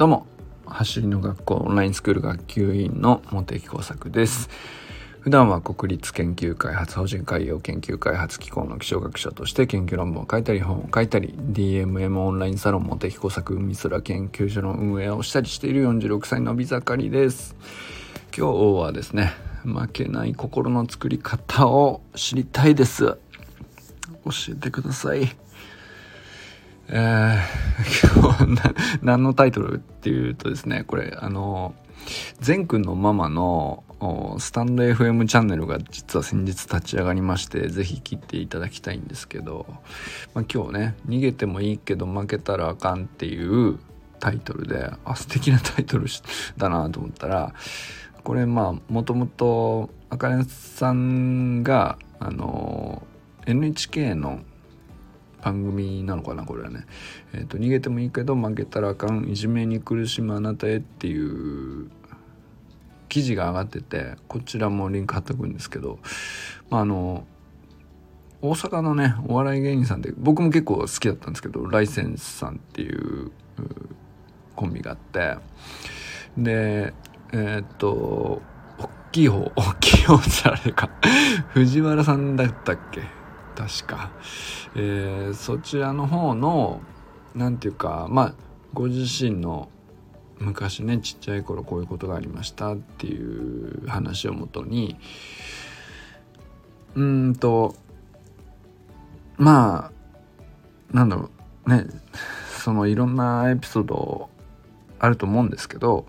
どうも。走りの学校オンラインスクール学級委員の茂木耕作です。普段は国立研究開発法人海洋研究開発機構の気象学者として研究論文を書いたり本を書いたり DMM オンラインサロン茂木工作海空研究所の運営をしたりしている46歳の美盛りです。今日はですね負けない心の作り方を知りたいです。教えてください。えー、今日な何のタイトルっていうとですねこれあの善くんのママのスタンド FM チャンネルが実は先日立ち上がりまして是非切っていただきたいんですけど、まあ、今日ね「逃げてもいいけど負けたらあかん」っていうタイトルであ素敵なタイトルだなと思ったらこれまあもともとあかねさんがあの NHK の番組なのかなこれはね、えーと「逃げてもいいけど負けたらあかんいじめに苦しむあなたへ」っていう記事が上がっててこちらもリンク貼っておくんですけど、まあ、あの大阪のねお笑い芸人さんで僕も結構好きだったんですけどライセンスさんっていうコンビがあってでえー、っと大きい方大きい方ってあれか。藤原さんだったっけ？確か、えー、そちらの方の何て言うかまあご自身の昔ねちっちゃい頃こういうことがありましたっていう話をもとにうんとまあなんだろうねそのいろんなエピソードあると思うんですけど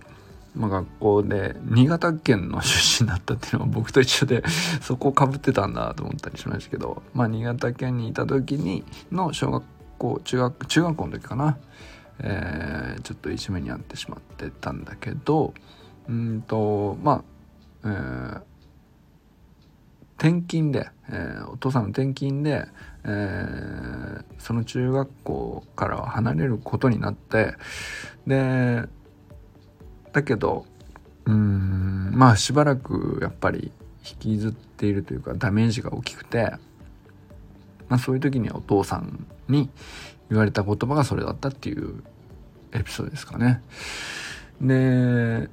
まあ、学校で新潟県の出身だったっていうのは僕と一緒で そこをかぶってたんだと思ったりしましたけど、まあ、新潟県にいた時にの小学校中学中学校の時かな、えー、ちょっといじめに遭ってしまってたんだけどうんとまあ、えー、転勤で、えー、お父さんの転勤で、えー、その中学校から離れることになってでだけどうんまあしばらくやっぱり引きずっているというかダメージが大きくて、まあ、そういう時にお父さんに言われた言葉がそれだったっていうエピソードですかね。で、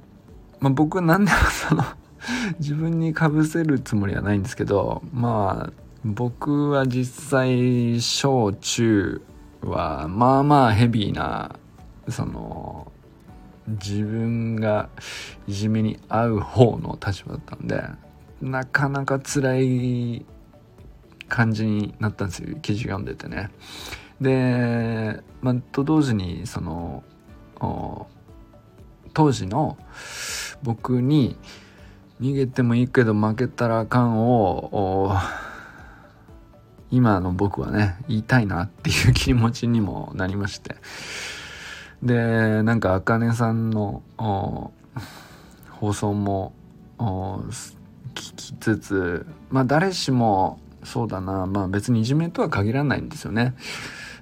まあ、僕は何でもその 自分にかぶせるつもりはないんですけどまあ僕は実際小中はまあまあヘビーなその自分がいじめに遭う方の立場だったんでなかなか辛い感じになったんですよ記事読んでてね。で、まあ、と同時にその当時の僕に逃げてもいいけど負けたらあかんを今の僕はね言いたいなっていう気持ちにもなりましてでなんかあかねさんの放送も聞きつつまあ誰しもそうだな。まあ別にいじめとは限らないんですよね。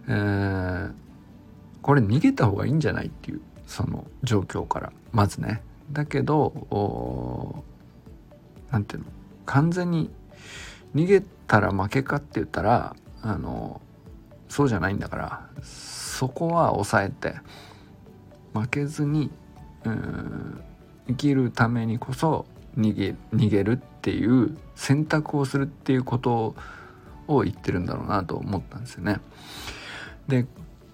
えー、これ逃げた方がいいんじゃないっていうその状況から。まずね。だけど何ていうの。完全に逃げたら負けかって言ったらあのそうじゃないんだから。そこは抑えて。負けずにうん生きるためにこそ逃げ逃げるっていう選択をするっていうことを言ってるんだろうなと思ったんですよね。で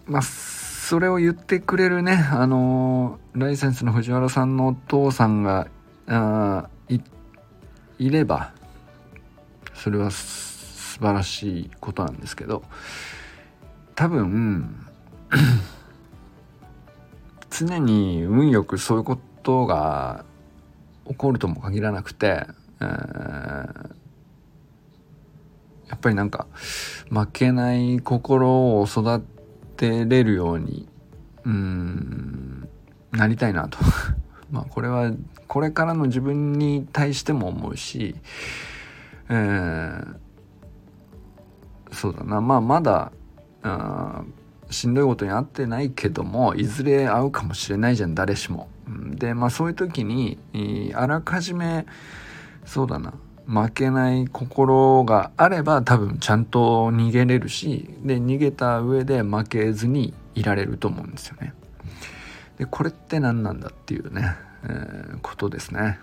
まあそれを言ってくれるねあのライセンスの藤原さんのお父さんがあいいればそれは素晴らしいことなんですけど多分常に運よくそういうことが起こるとも限らなくて、えー、やっぱりなんか負けない心を育てれるようにうんなりたいなと。まあこれはこれからの自分に対しても思うし、えー、そうだな。まあまだあしんどいことにあってないけどもいずれ会うかもしれないじゃん誰しも。でまあそういう時にあらかじめそうだな負けない心があれば多分ちゃんと逃げれるしで逃げた上で負けずにいられると思うんですよね。でこれって何なんだっていうね、えー、ことですね。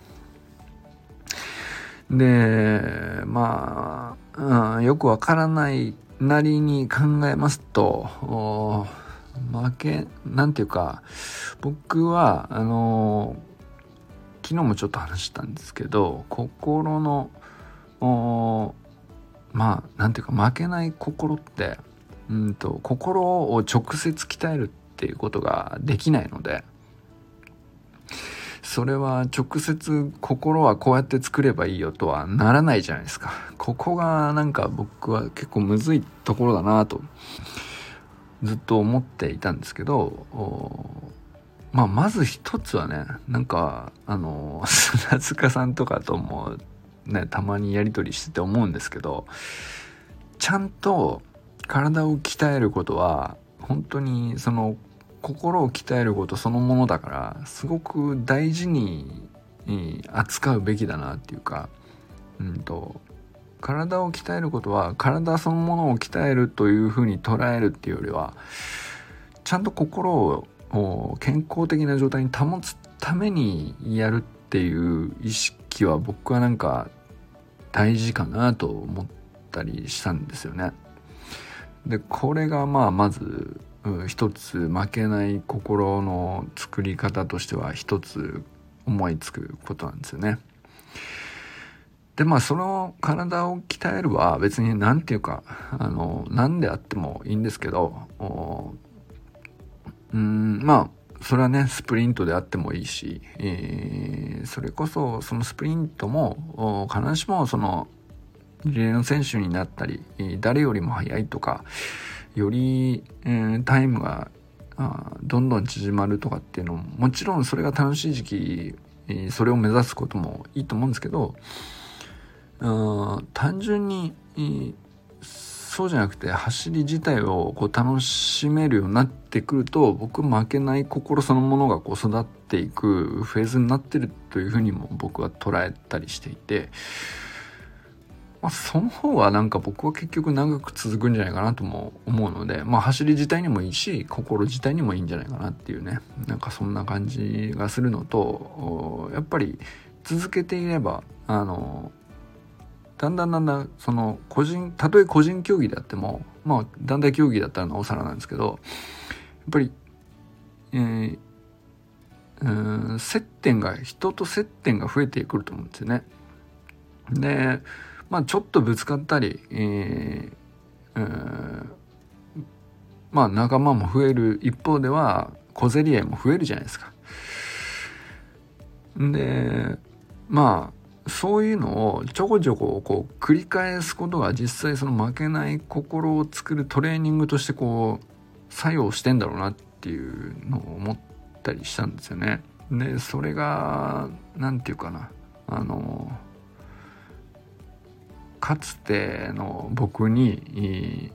でまあ、うん、よくわからないなりに考えますと負けなんていうか僕はあの昨日もちょっと話したんですけど心のまあなんていうか負けない心ってうんと心を直接鍛えるっていうことができないのでそれは直接心はこうやって作ればいいよとはならないじゃないですか。ここがなんか僕は結構むずいところだなとずっと思っていたんですけどまあまず一つはねなんかあの砂塚さんとかともねたまにやり取りしてて思うんですけどちゃんと体を鍛えることは本当にその心を鍛えることそのものだからすごく大事に扱うべきだなっていうか、うんと、体を鍛えることは体そのものを鍛えるというふうに捉えるっていうよりはちゃんと心を健康的な状態に保つためにやるっていう意識は僕はなんか大事かなと思ったりしたんですよね。でこれがまあまず一つ負けない心の作り方としては一つ思いつくことなんですよね。でまあその体を鍛えるは別に何て言うかあの何であってもいいんですけどうんまあそれはねスプリントであってもいいし、えー、それこそそのスプリントも必ずしもそのリレーの選手になったり誰よりも速いとかより、えー、タイムがあどんどん縮まるとかっていうのももちろんそれが楽しい時期、えー、それを目指すこともいいと思うんですけど単純に、えー、そうじゃなくて走り自体をこう楽しめるようになってくると僕負けない心そのものがこう育っていくフェーズになってるというふうにも僕は捉えたりしていて。まあ、その方はなんか僕は結局長く続くんじゃないかなとも思うので、まあ、走り自体にもいいし心自体にもいいんじゃないかなっていうねなんかそんな感じがするのとやっぱり続けていればあのだんだんだんだんその個人たとえ個人競技であってもまあ団体競技だったらなおさらなんですけどやっぱり、えー、接点が人と接点が増えてくると思うんですよね。でまあ、ちょっとぶつかったり、えー、まあ仲間も増える一方では小競り合いも増えるじゃないですか。でまあそういうのをちょこちょここう繰り返すことが実際その負けない心を作るトレーニングとしてこう作用してんだろうなっていうのを思ったりしたんですよね。でそれが何て言うかなあのかつての僕に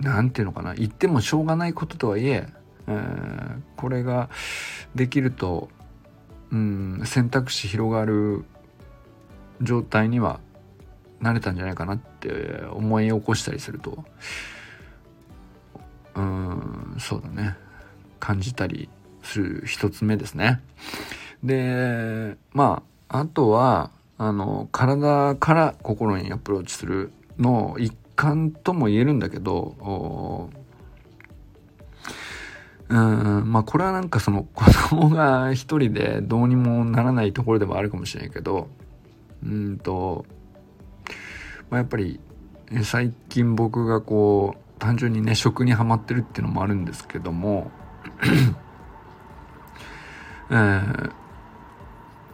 何て言うのかな言ってもしょうがないこととはいええー、これができると、うん、選択肢広がる状態にはなれたんじゃないかなって思い起こしたりするとうんそうだね感じたりする一つ目ですね。でまああとはあの体から心にアプローチするの一環とも言えるんだけどうんまあこれはなんかその子供が一人でどうにもならないところでもあるかもしれないけどうんと、まあ、やっぱり最近僕がこう単純にね食にはまってるっていうのもあるんですけども えー、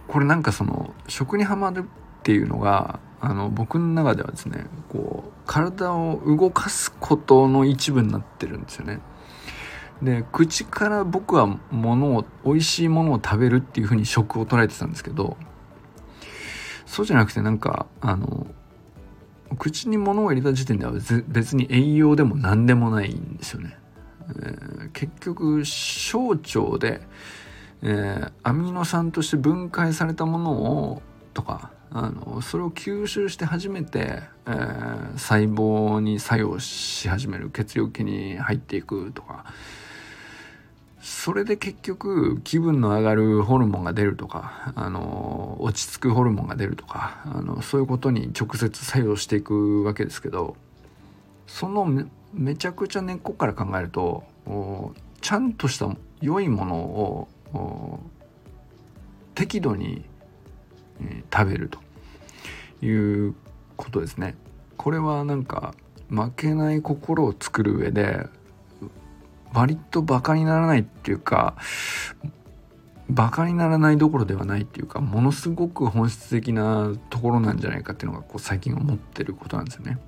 これなんかその食にはまるっていうのがあの僕の中ではですねこう体を動かすことの一部になってるんですよね。で口から僕はものを美味しいものを食べるっていう風に食を捉えてたんですけどそうじゃなくてなんかあの口に物を入れた時点では別に栄養でも何でもないんですよね。えー、結局小腸でえー、アミノ酸として分解されたものをとかあのそれを吸収して初めて、えー、細胞に作用し始める血液に入っていくとか。それで結局気分の上がるホルモンが出るとか、あの、落ち着くホルモンが出るとか、あの、そういうことに直接作用していくわけですけど、そのめめちゃくちゃ根っこから考えると、ちゃんとした良いものを適度に、え、食べるということですね。これはなんか負けない心を作る上で割とバカにならないっていうかバカにならないどころではないっていうかものすごく本質的なところなんじゃないかっていうのがこう最近思ってることなんですよね。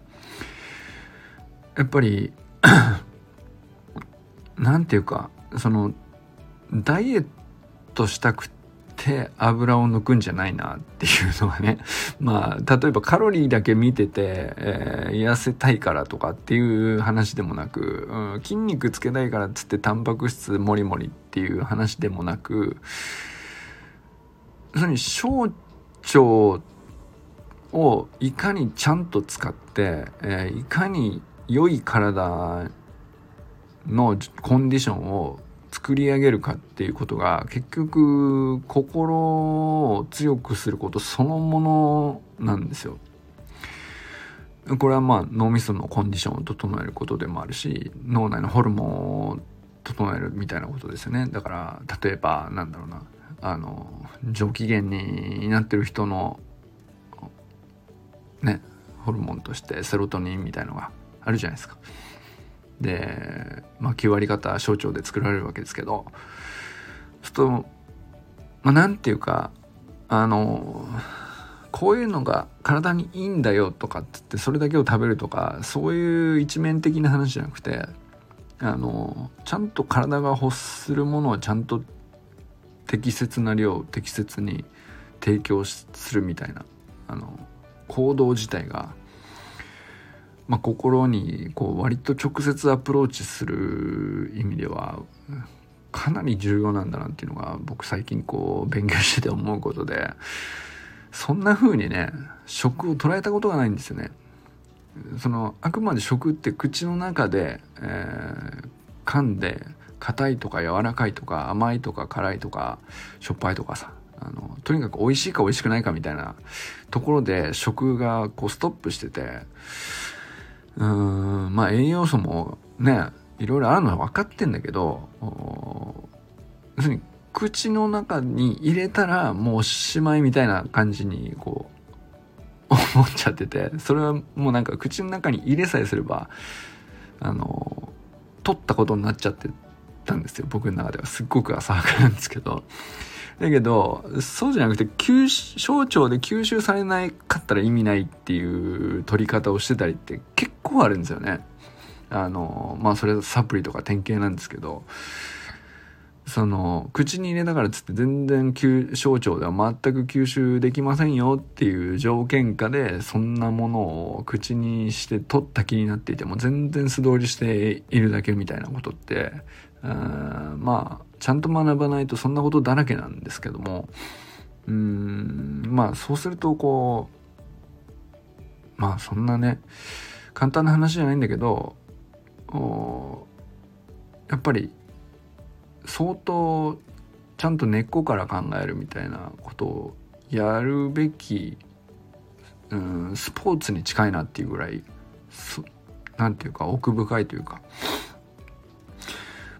やっぱり なんていうかそのダイエットしたくて油を抜くんじゃないなっていうのはね。まあ例えばカロリーだけ見てて、えー、痩せたいからとかっていう話でもなく、うん、筋肉つけたいからっつってタンパク質もりもりっていう話でもなくそれに小腸をいかにちゃんと使って、えー、いかに良い体のコンディションを作り上げるかっていうことが結局心を強くすることそのものなんですよ。これはまあ脳みそのコンディションを整えることでもあるし脳内のホルモンを整えるみたいなことですよねだから例えばなんだろうなあの上機嫌になってる人のねホルモンとしてセロトニンみたいのがあるじゃないですか。で、まあ、9割方小腸で作られるわけですけどちょっと、まあ、なんていうかあのこういうのが体にいいんだよとかっつってそれだけを食べるとかそういう一面的な話じゃなくてあのちゃんと体が欲するものをちゃんと適切な量適切に提供するみたいなあの行動自体がまあ、心にこう割と直接アプローチする意味ではかなり重要なんだなっていうのが僕最近こう勉強してて思うことでそんな風にね食を捉えたことがないんですよね。そのあくまで食って口の中で、えー、噛んで硬いとか柔らかいとか甘いとか辛いとかしょっぱいとかさあのとにかく美味しいか美味しくないかみたいなところで食がこうストップしててうんまあ栄養素もねいろいろあるのは分かってんだけど要するに口の中に入れたらもうおしまいみたいな感じにこう 思っちゃっててそれはもうなんか口の中に入れさえすればあの取ったことになっちゃってたんですよ僕の中では。すっごく浅はかなんですけど。だけど、そうじゃなくて、吸小腸で吸収されないかったら意味ないっていう取り方をしてたりって結構あるんですよね。あの、まあそれサプリとか典型なんですけど、その、口に入れながらつって全然小腸では全く吸収できませんよっていう条件下で、そんなものを口にして取った気になっていても全然素通りしているだけみたいなことって、まあ、ちゃんと学ばないとそんなことだらけなんですけども。うんまあそうするとこうまあそんなね簡単な話じゃないんだけどやっぱり相当ちゃんと根っこから考えるみたいなことをやるべきうんスポーツに近いなっていうぐらい何て言うか奥深いというか、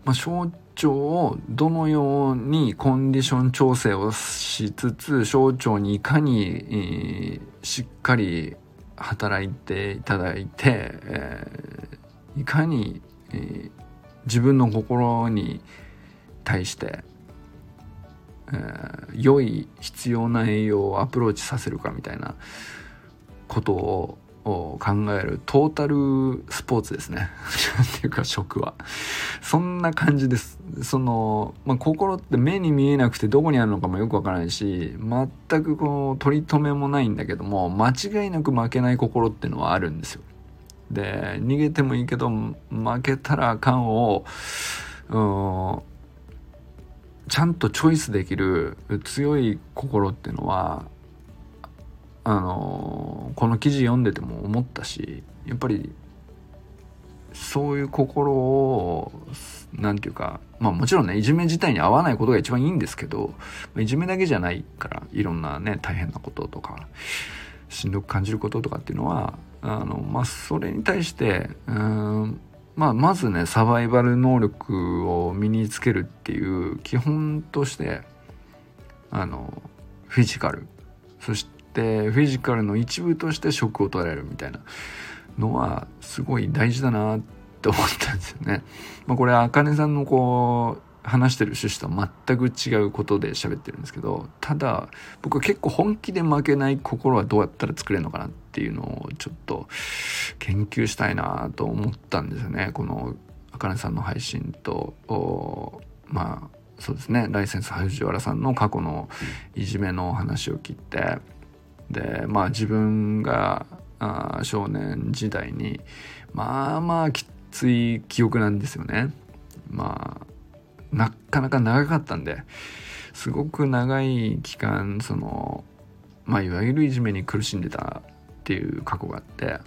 まあ、小腸をどのようにコンディション調整をしつつ小腸にいかに、しっかり働いていただいて、えー、いかに、えー、自分の心に対して、えー、良い必要な栄養をアプローチさせるかみたいなことをを考えるトータルスポーツですね。っていうか食は。そんな感じです。その、まあ、心って目に見えなくてどこにあるのかもよくわからないし、全くこう取り留めもないんだけども、間違いなく負けない心っていうのはあるんですよ。で、逃げてもいいけど、負けたらあかんを、ちゃんとチョイスできる強い心っていうのはあのこの記事読んでても思ったしやっぱりそういう心をなんていうか、まあもちろんね、いじめ自体に合わないことが一番いいんですけど、いじめだけじゃないから、いろんなね、大変なこととか、しんどく感じることとかっていうのは、あの、まあそれに対して、うん、まあまずね、サバイバル能力を身につけるっていう基本として、あの、フィジカル、そしてフィジカルの一部として食を取られるみたいなのはすごい大事だなって思ったんですよね。まあ、これあかねさんのこう話してる趣旨とは全く違うことで喋ってるんですけどただ僕は結構本気で負けない心はどうやったら作れるのかなっていうのをちょっと研究したいなと思ったんですよね。このあかねさんの配信とまあそうですね。ライセンス藤原さんの過去のいじめの話を聞いてでまあ自分があ少年時代にまあまあきつい記憶なんですよね。まあなかなか長かったんですごく長い期間そのまあいわゆるいじめに苦しんでたっていう過去があって、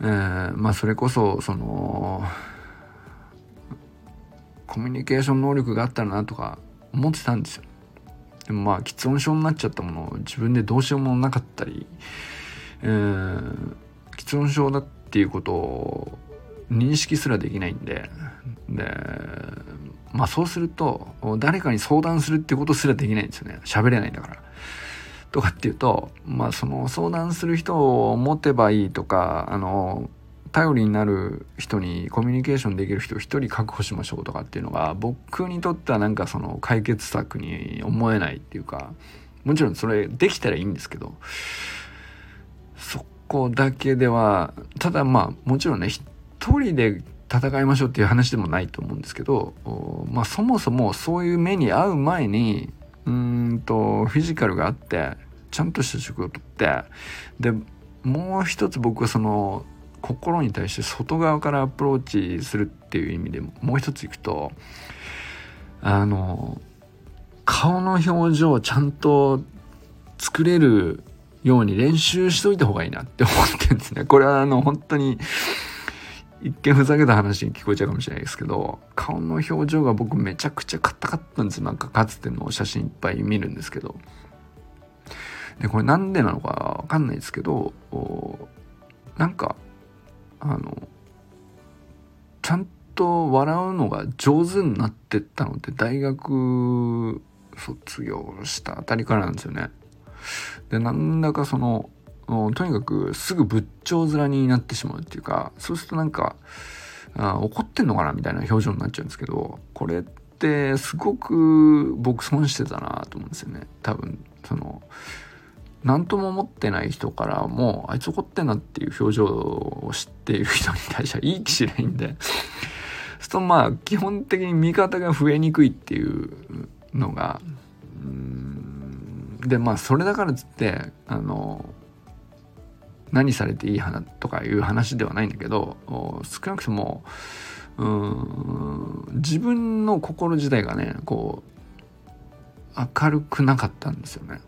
えー、まあそれこそそのコミュニケーション能力があったらなとか思ってたんですよ。でもまあ喫音症になっちゃったものを自分でどうしようもなかったり、えー、喫音症だっていうことを認識すらできないんででまあそうすると誰かに相談するってことすらできないんですよね喋れないんだから。とかっていうとまあその相談する人を持てばいいとかあの頼りになる人にコミュニケーションできる人を一人確保しましょうとかっていうのが僕にとってはなんかその解決策に思えないっていうかもちろんそれできたらいいんですけどそこだけではただまあもちろんね一人で戦いましょうっていう話でもないと思うんですけどまあそもそもそういう目に遭う前にうんとフィジカルがあってちゃんとした職を取ってでもう一つ僕はその心に対して外側からアプローチするっていう意味でもう一ついくとあの顔の表情をちゃんと作れるように練習しといた方がいいなって思ってるんですね。これはあの本当に一見ふざけた話に聞こえちゃうかもしれないですけど顔の表情が僕めちゃくちゃ硬かったんですなんかかつての写真いっぱい見るんですけどでこれなんでなのかわかんないですけどなんかあのちゃんと笑うのが上手になってったのって大学卒業したあたりからなんですよね。でなんだかそのとにかくすぐ仏頂面になってしまうっていうかそうするとなんかあ怒ってんのかなみたいな表情になっちゃうんですけどこれってすごく僕損してたなと思うんですよね多分その何とも思ってない人からもあいつ怒ってんなっていう表情を知っている人に対してはいい気しないんで すとまあ基本的に味方が増えにくいっていうのがうんでまあそれだからっつってあの何されていい花とかいう話ではないんだけど少なくともうん自分の心自体がねこう明るくなかったんですよね。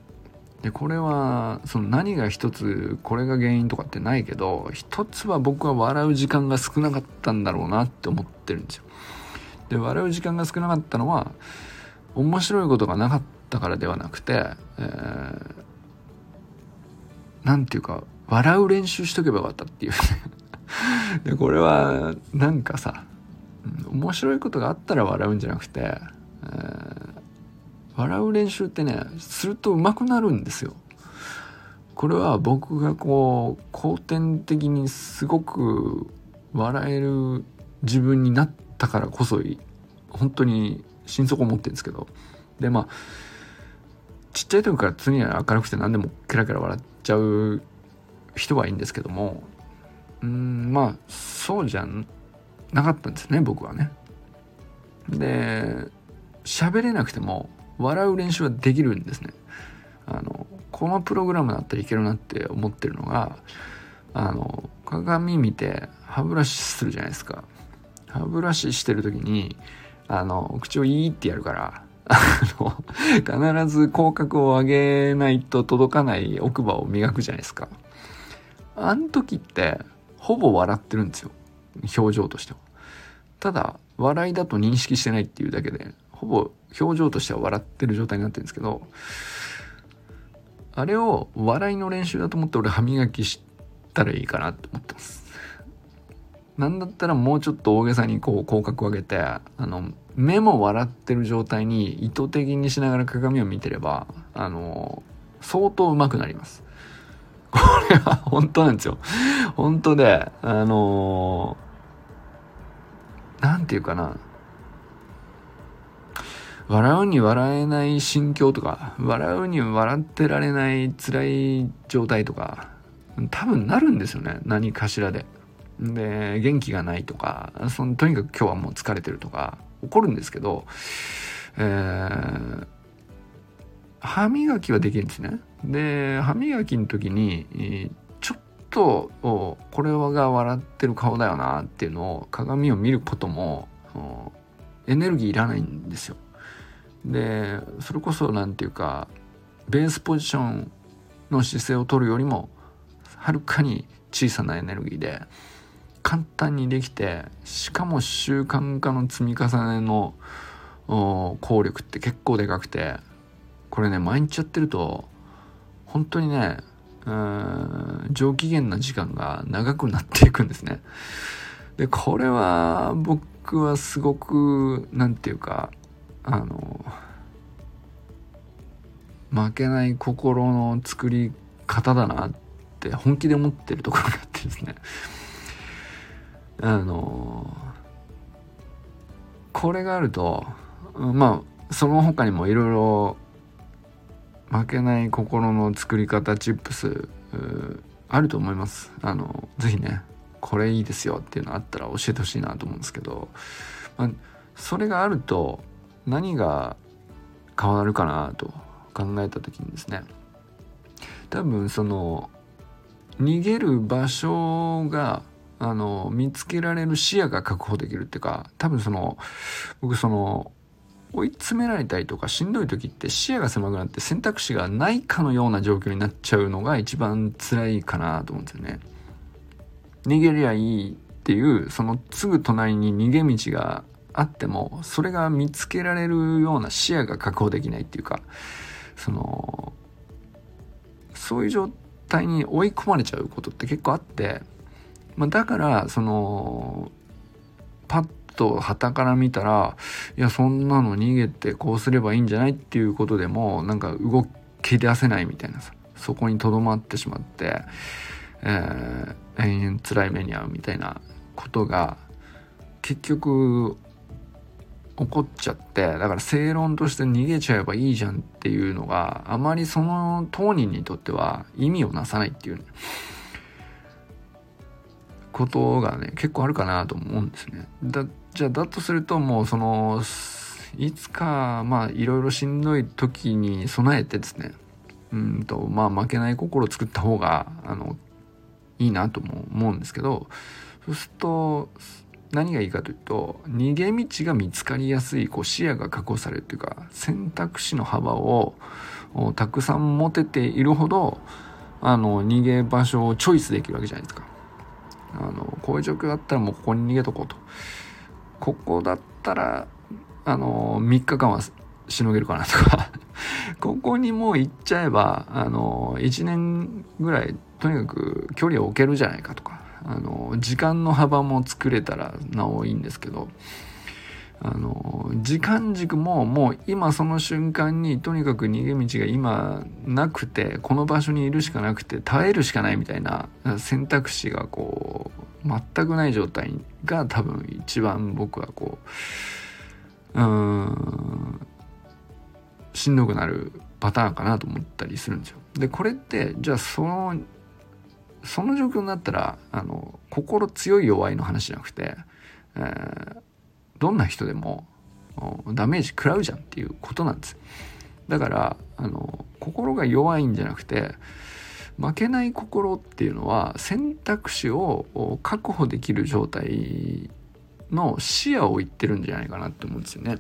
でこれはその何が一つこれが原因とかってないけど一つは僕は笑う時間が少なかったんだろうなって思ってるんですよ。で笑う時間が少なかったのは面白いことがなかったからではなくて、えー、ていうか笑う練習しとけばよかったっていう でこれはなんかさ面白いことがあったら笑うんじゃなくて、えー笑う練習ってねすると上手くなるんですよ。これは僕がこう後天的にすごく笑える自分になったからこそ本当に心底思ってるんですけどでまあちっちゃい時から常に明るくて何でもケラケラ笑っちゃう人はいいんですけどもうんまあそうじゃなかったんですね僕はね。で喋れなくても笑う練習はできるんですね。あのこのプログラムだったらいけるなって思ってるのがあの鏡見て歯ブラシするじゃないですか。歯ブラシしてる時にあの口をいいってやるからあの必ず口角を上げないと届かない奥歯を磨くじゃないですか。あの時ってほぼ笑ってるんですよ。表情としては。ただ笑いだと認識してないっていうだけで。ほぼ表情としては笑ってる状態になってるんですけどあれを笑いの練習だと思って俺歯磨きしたらいいかなって思ってます。なんだったらもうちょっと大げさにこう口角を上げてあの目も笑ってる状態に意図的にしながら鏡を見てればあの相当上手くなります。これは本当なんですよ。本当であの何て言うかな。笑うに笑えない心境とか笑うに笑ってられない辛い状態とか多分なるんですよね何かしらで。で元気がないとかそのとにかく今日はもう疲れてるとか起こるんですけど、えー、歯磨きはできるんですね。で歯磨きの時にちょっとこれが笑ってる顔だよなっていうのを鏡を見ることもエネルギーいらないんですよ。でそれこそ何て言うかベースポジションの姿勢を取るよりもはるかに小さなエネルギーで簡単にできてしかも習慣化の積み重ねの効力って結構でかくてこれね毎日やってると本当にね上機嫌な時間が長くなっていくんですね。でこれは僕はすごく何て言うかあの負けない心の作り方だなって本気で思ってるところがあってですね。あのこれがあるとまあその他にもいろいろ負けない心の作り方チップスあると思います。あの是非ねこれいいですよっていうのあったら教えてほしいなと思うんですけど、まあ、それがあると何が変わるかなと考えた時にですね多分その逃げる場所があの見つけられる視野が確保できるっていうか多分その僕その追い詰められたりとかしんどい時って視野が狭くなって選択肢がないかのような状況になっちゃうのが一番辛いかなと思うんですよね。逃げりゃいいっていうそのすぐ隣に逃げ道があってもそれが見つけられるような視野が確保できないっていうかそのそういう状態に追い込まれちゃうことって結構あってまあ、だからそのパッと旗から見たらいやそんなの逃げてこうすればいいんじゃないっていうことでもなんか動き出せないみたいなさそこにとどまってしまって、えー、延々辛い目に遭うみたいなことが結局起こっちゃってだから正論として逃げちゃえばいいじゃんっていうのがあまりその当人にとっては意味をなさないっていう。ことがね結構あるかなと思うんですね。だじゃあだとするともうそのいつかまあいろいろしんどい時に備えてですねうんとまあ負けない心を作った方があのいいなとも思うんですけどそうすると何がいいかというと逃げ道が見つかりやすいこう視野が確保されるというか選択肢の幅をたくさん持てているほどあの逃げ場所をチョイスできるわけじゃないですか。あのこういう状況だったらもうここに逃げとこうと。ここだったらあの3日間はしのげるかなとか。ここにもう行っちゃえばあの1年ぐらいとにかく距離を置けるじゃないかとか。あの時間の幅も作れたらなおいいんですけどあの時間軸ももう今その瞬間にとにかく逃げ道が今なくてこの場所にいるしかなくて耐えるしかないみたいな選択肢がこう全くない状態が多分一番僕はこううんしんどくなるパターンかなと思ったりするんですよ。でこれってじゃあそのその状況になったらあの心強い弱いの話じゃなくて、えーどんな人でもダメージ食らうじゃんっていうことなんです。だからあの心が弱いんじゃなくて負けない心っていうのは選択肢を確保できる状態の視野を言ってるんじゃないかなって思うんですよね。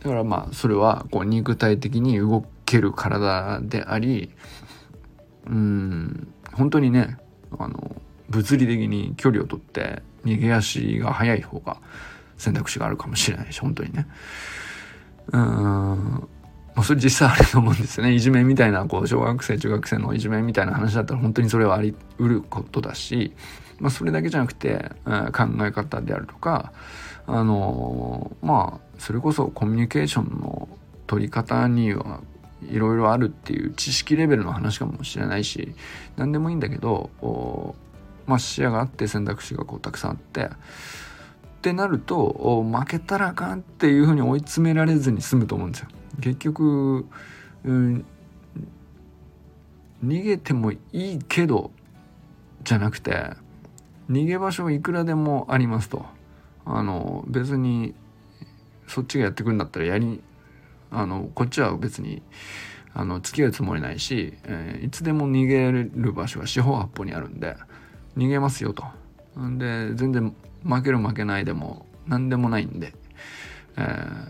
だからまあそれはこう肉体的に動ける体でありうん本当にねあの物理的に距離をとって逃げ足が速い方が選択肢があるかもしれないし本当にね。うん。まあ、それ実際あると思うんですよね。いじめみたいなこう小学生中学生のいじめみたいな話だったら本当にそれはありうることだし、まあ、それだけじゃなくて、えー、考え方であるとかあのー、まあそれこそコミュニケーションの取り方にはいろいろあるっていう知識レベルの話かもしれないし何でもいいんだけどまあ視野があって選択肢がこうたくさんあってってなると負けたらあかんっていうふうに追い詰められずに済むと思うんですよ。結局、うん、逃げてもいいけどじゃなくて逃げ場所いくらでもありますとあの別にそっちがやってくるんだったらやりあのこっちは別にあの付き合うつもりないし、えー、いつでも逃げる場所が四方八方にあるんで逃げますよと。んで全然負ける負けないでも何でもないんで、えー、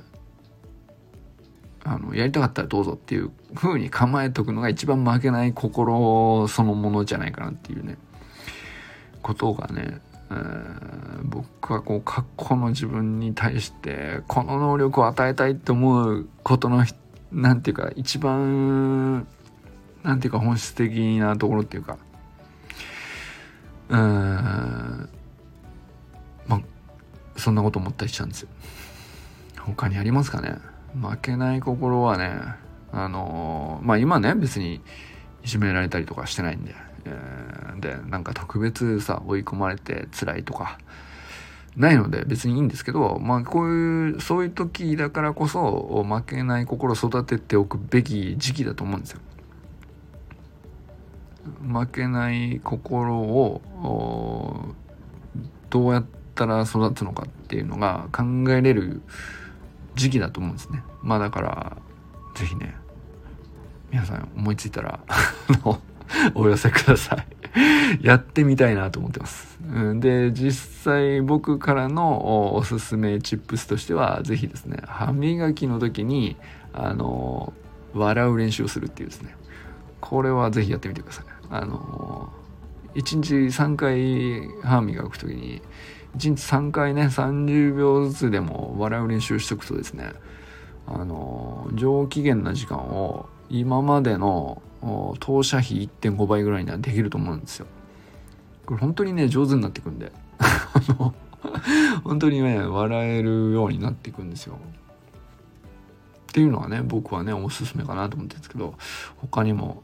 あのやりたかったらどうぞっていう風に構えとくのが一番負けない心そのものじゃないかなっていうねことがね、僕はこう過去の自分に対してこの能力を与えたいって思うことのなんていうか一番なんていうか本質的なところっていうかうんまあそんなこと思ったりしたんですよ。他にありますかね？負けない心はねあのまあ今ね別にいじめられたりとかしてないんで、えー、でなんか特別さ追い込まれて辛いとかないので別にいいんですけどまあこういうそういう時だからこそ負けない心を育てておくべき時期だと思うんですよ。負けない心をどうやったら育つのかっていうのが考えれる時期だと思うんですねまあだから是非ね皆さん思いついたら お寄せください やってみたいなと思ってます。で、実際僕からのおすすめチップスとしては、是非ですね、歯磨きの時に、あの、笑う練習をするっていうですね、これは是非やってみてください。あの、1日3回歯磨く時に、1日3回ね30秒ずつでも笑う練習しておくとですねあの上機嫌な時間を今までの投射費1.5倍ぐらいにはできると思うんですよ。これ本当にね上手になっていくんで 本当にね笑えるようになっていくんですよ。っていうのはね僕はねおすすめかなと思ってるんですけど他にも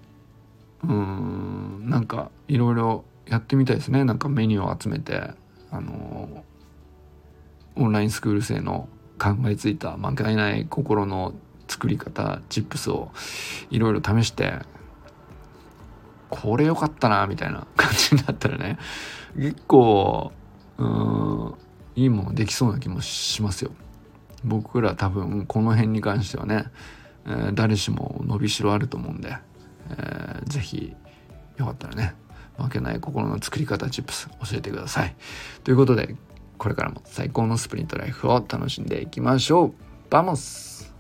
うーんなんかいろいろやってみたいですねなんかメニューを集めてあのオンラインスクール生の考えついた負けない心の作り方チップスをいろいろ試してこれ良かったなみたいな感じになったらね結構うんいいものできそうな気もしますよ。僕ら多分この辺に関してはね、えー、誰しも伸びしろあると思うんで、えー、ぜひよかったらね負けない心の作り方 tips 教えてください。ということで、これからも最高のスプリントライフを楽しんでいきましょう。 Vamos